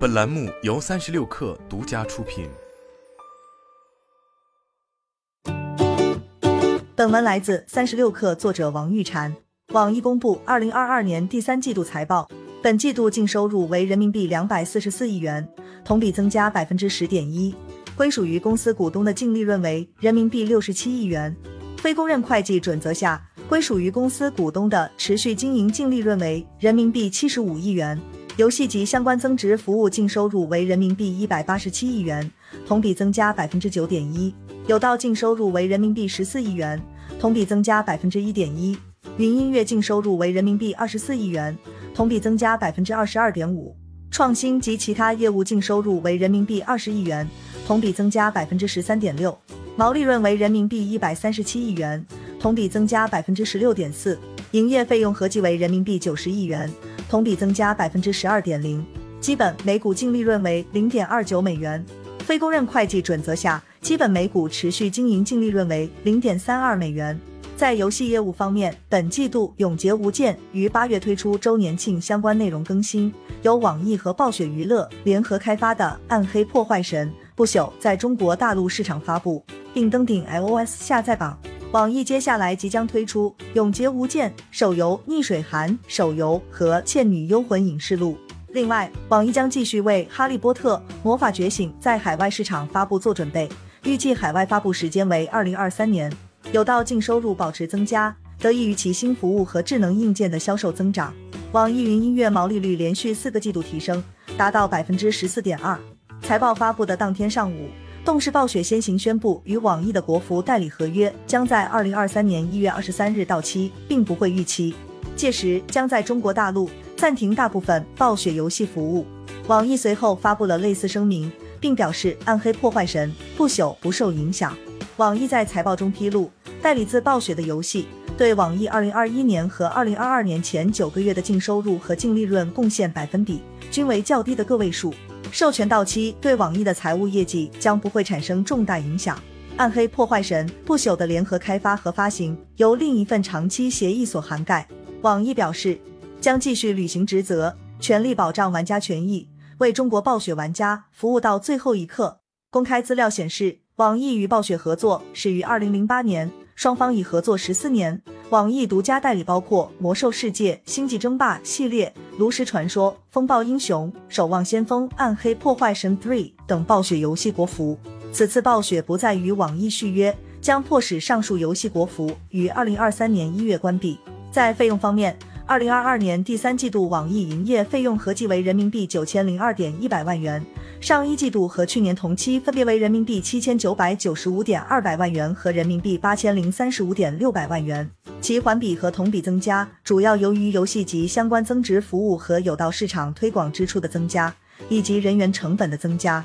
本栏目由三十六氪独家出品。本文来自三十六氪，作者王玉婵。网易公布二零二二年第三季度财报，本季度净收入为人民币两百四十四亿元，同比增加百分之十点一。归属于公司股东的净利润为人民币六十七亿元。非公认会计准则下，归属于公司股东的持续经营净利润为人民币七十五亿元。游戏及相关增值服务净收入为人民币一百八十七亿元，同比增加百分之九点一。有道净收入为人民币十四亿元，同比增加百分之一点一。云音乐净收入为人民币二十四亿元，同比增加百分之二十二点五。创新及其他业务净收入为人民币二十亿元，同比增加百分之十三点六。毛利润为人民币一百三十七亿元，同比增加百分之十六点四。营业费用合计为人民币九十亿元，同比增加百分之十二点零。基本每股净利润为零点二九美元。非公认会计准则下，基本每股持续经营净利润为零点三二美元。在游戏业务方面，本季度《永劫无间》于八月推出周年庆相关内容更新，由网易和暴雪娱乐联合开发的《暗黑破坏神：不朽》在中国大陆市场发布，并登顶 iOS 下载榜。网易接下来即将推出《永劫无间》手游《逆水寒》手游和《倩女幽魂影视录》。另外，网易将继续为《哈利波特魔法觉醒》在海外市场发布做准备，预计海外发布时间为二零二三年。有道净收入保持增加，得益于其新服务和智能硬件的销售增长。网易云音乐毛利率连续四个季度提升，达到百分之十四点二。财报发布的当天上午，动视暴雪先行宣布，与网易的国服代理合约将在二零二三年一月二十三日到期，并不会逾期，届时将在中国大陆暂停大部分暴雪游戏服务。网易随后发布了类似声明，并表示《暗黑破坏神：不朽》不受影响。网易在财报中披露。代理自暴雪的游戏对网易二零二一年和二零二二年前九个月的净收入和净利润贡献百分比均为较低的个位数。授权到期对网易的财务业绩将不会产生重大影响。暗黑破坏神不朽的联合开发和发行由另一份长期协议所涵盖。网易表示将继续履行职责，全力保障玩家权益，为中国暴雪玩家服务到最后一刻。公开资料显示，网易与暴雪合作始于二零零八年。双方已合作十四年，网易独家代理包括《魔兽世界》《星际争霸》系列、《炉石传说》《风暴英雄》《守望先锋》《暗黑破坏神 Three》等暴雪游戏国服。此次暴雪不再与网易续约，将迫使上述游戏国服于二零二三年一月关闭。在费用方面，二零二二年第三季度网易营业费用合计为人民币九千零二点一百万元。上一季度和去年同期分别为人民币七千九百九十五点二百万元和人民币八千零三十五点六百万元，其环比和同比增加主要由于游戏及相关增值服务和有道市场推广支出的增加，以及人员成本的增加。